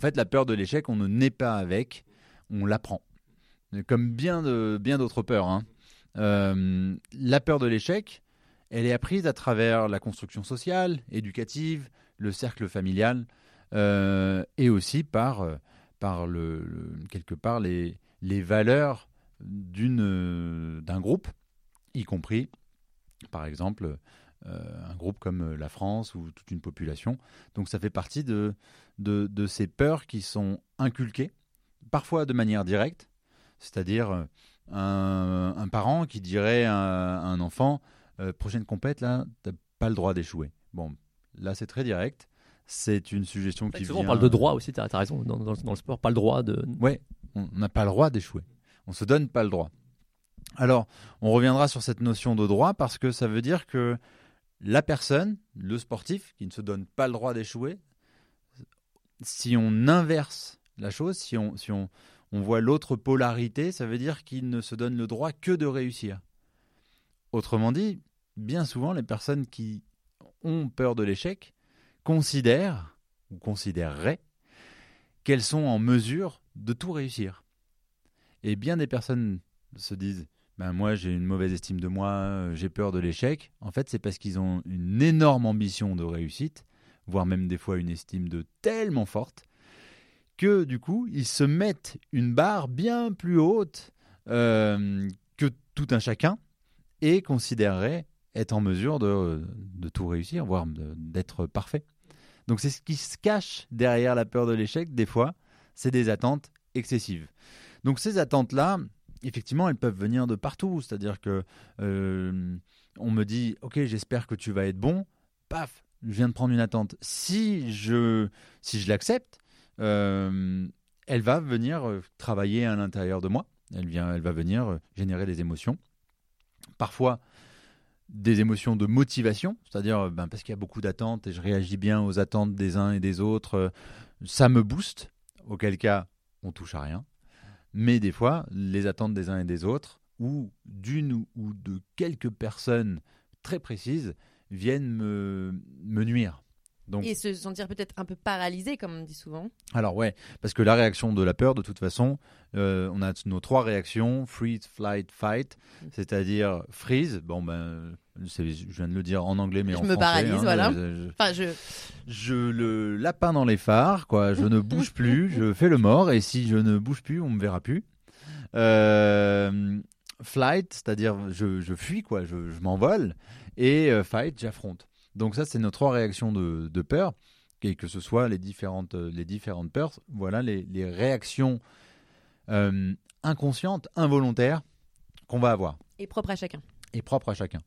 fait, la peur de l'échec, on ne naît pas avec, on l'apprend. Comme bien de bien d'autres peurs. hein. Euh, la peur de l'échec, elle est apprise à travers la construction sociale, éducative, le cercle familial, euh, et aussi par, euh, par le, quelque part les, les valeurs d'un groupe, y compris, par exemple, un groupe comme euh, la France ou toute une population. Donc ça fait partie de, de, de ces peurs qui sont inculquées, parfois de manière directe, c'est-à-dire euh, un, un parent qui dirait à, à un enfant euh, prochaine compète là, t'as pas le droit d'échouer. Bon, là c'est très direct. C'est une suggestion qui souvent, vient. on parle de droit aussi, tu as, raison. Dans, dans- dans le sport, pas le droit de. Ouais, on n'a pas le droit d'échouer. On se donne pas le droit. Alors, on reviendra sur cette notion de droit parce que ça veut dire que la personne, le sportif, qui ne se donne pas le droit d'échouer, si on inverse la chose, si on, voit l'autre polarité, ça veut dire qu'il ne se donne le droit que de réussir. Autrement dit, bien souvent, les personnes qui ont peur de l'échec considèrent ou considéreraient qu'elles sont en mesure de tout réussir. Et bien des personnes se disent ben moi j'ai une mauvaise estime de moi, euh, j'ai peur de l'échec. En fait, c'est parce qu'ils ont une énorme ambition de réussite, voire même des fois une estime de tellement forte que du coup, ils se mettent une barre bien plus haute euh, que tout un chacun et considéreraient être en mesure de, de tout réussir, voire d'être parfait. Donc c'est ce qui se cache derrière la peur de l'échec, des fois, c'est des attentes excessives. Donc ces attentes-là, effectivement, elles peuvent venir de partout. C'est-à-dire que euh, on me dit, ok, j'espère que tu vas être bon. Paf, je viens de prendre une attente. Si je, si je l'accepte, euh, elle va venir euh, travailler à l'intérieur de moi. Elle vient, elle va venir générer des émotions. Parfois des émotions de motivation, c'est-à-dire ben, parce qu'il y a beaucoup d'attentes et je réagis bien aux attentes des uns et des autres, ça me booste, auquel cas on touche à rien. Mais des fois, les attentes des uns et des autres, ou d'une ou de quelques personnes très précises, viennent me, nuire. Donc, Et se sentir peut-être un peu paralysé, comme on dit souvent. alors ouais, parce que la réaction de la peur, de toute façon, euh, on a nos trois réactions freeze, flight, fight, c'est-à-dire freeze. Bon ben, c'est- je viens de le dire en anglais, mais Je en me français. paralyse, hein, voilà. je- je- Enfin, je. je le lapin dans les phares, quoi. Je ne bouge plus, je fais le mort, et si je ne bouge plus, on me verra plus. Euh, flight, c'est-à-dire je, je fuis, quoi. Je, je m'envole, et euh, fight, j'affronte. Donc ça, c'est nos trois réactions de, de peur, et que ce soit les différentes, euh, les différentes peurs. Voilà les, les réactions euh, inconscientes, involontaires qu'on va avoir, Et propre à chacun. et propres à chacun.